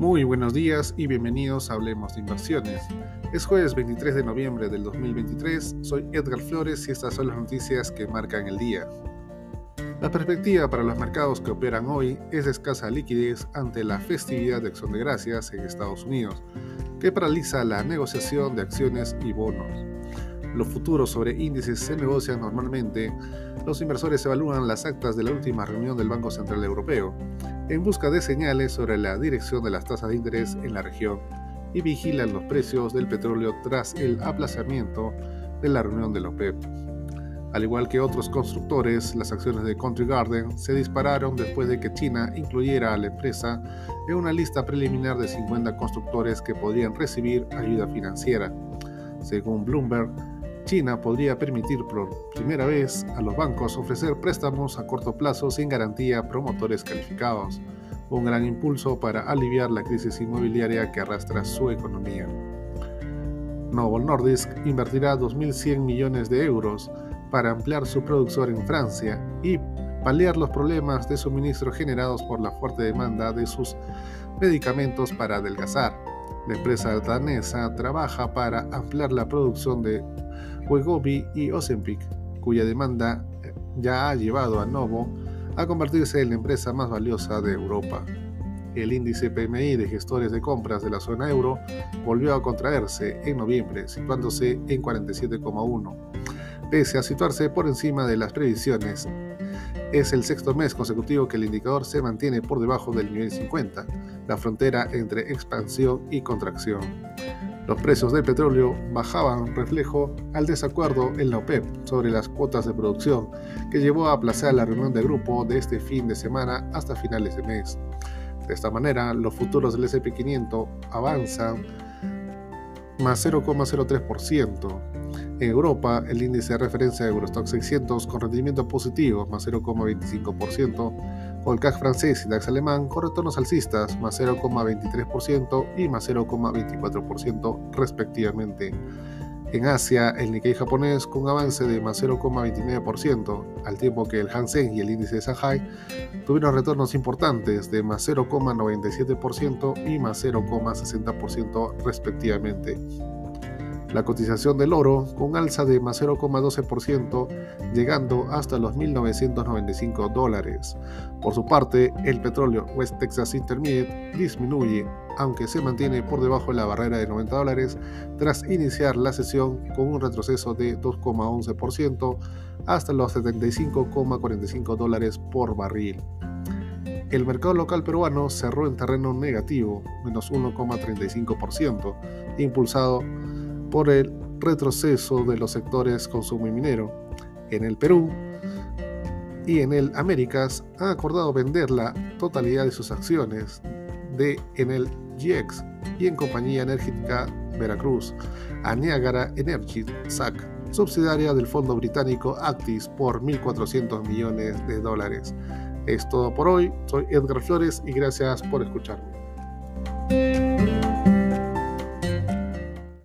Muy buenos días y bienvenidos a Hablemos de Inversiones. Es jueves 23 de noviembre del 2023, soy Edgar Flores y estas son las noticias que marcan el día. La perspectiva para los mercados que operan hoy es de escasa liquidez ante la festividad de Acción de Gracias en Estados Unidos, que paraliza la negociación de acciones y bonos. Los futuros sobre índices se negocian normalmente. Los inversores evalúan las actas de la última reunión del Banco Central Europeo en busca de señales sobre la dirección de las tasas de interés en la región y vigilan los precios del petróleo tras el aplazamiento de la reunión de la OPEP. Al igual que otros constructores, las acciones de Country Garden se dispararon después de que China incluyera a la empresa en una lista preliminar de 50 constructores que podrían recibir ayuda financiera. Según Bloomberg, China podría permitir por primera vez a los bancos ofrecer préstamos a corto plazo sin garantía a promotores calificados, un gran impulso para aliviar la crisis inmobiliaria que arrastra su economía. Novo Nordisk invertirá 2.100 millones de euros para ampliar su producción en Francia y paliar los problemas de suministro generados por la fuerte demanda de sus medicamentos para adelgazar. La empresa danesa trabaja para ampliar la producción de Wegovy y Ozempic, cuya demanda eh, ya ha llevado a Novo a convertirse en la empresa más valiosa de Europa. El índice PMI de gestores de compras de la zona euro volvió a contraerse en noviembre, situándose en 47,1, pese a situarse por encima de las previsiones. Es el sexto mes consecutivo que el indicador se mantiene por debajo del nivel 50, la frontera entre expansión y contracción. Los precios del petróleo bajaban reflejo al desacuerdo en la OPEP sobre las cuotas de producción, que llevó a aplazar la reunión de grupo de este fin de semana hasta finales de mes. De esta manera, los futuros del SP500 avanzan más 0,03%. En Europa, el índice de referencia de Eurostock 600 con rendimiento positivo más 0,25%, o el CAC francés y DAX alemán con retornos alcistas más 0,23% y más 0,24% respectivamente. En Asia, el Nikkei japonés con avance de más 0,29%, al tiempo que el Hansen y el índice de Shanghai tuvieron retornos importantes de más 0,97% y más 0,60% respectivamente la cotización del oro con alza de más 0,12%, llegando hasta los 1.995 dólares. Por su parte, el petróleo West Texas Intermediate disminuye, aunque se mantiene por debajo de la barrera de 90 dólares, tras iniciar la sesión con un retroceso de 2,11% hasta los 75,45 dólares por barril. El mercado local peruano cerró en terreno negativo, menos 1,35%, impulsado por el retroceso de los sectores consumo y minero. En el Perú y en el Américas han acordado vender la totalidad de sus acciones de Enel GX y en compañía energética Veracruz a Niagara Energy SAC, subsidiaria del fondo británico Actis por 1.400 millones de dólares. Es todo por hoy, soy Edgar Flores y gracias por escucharme.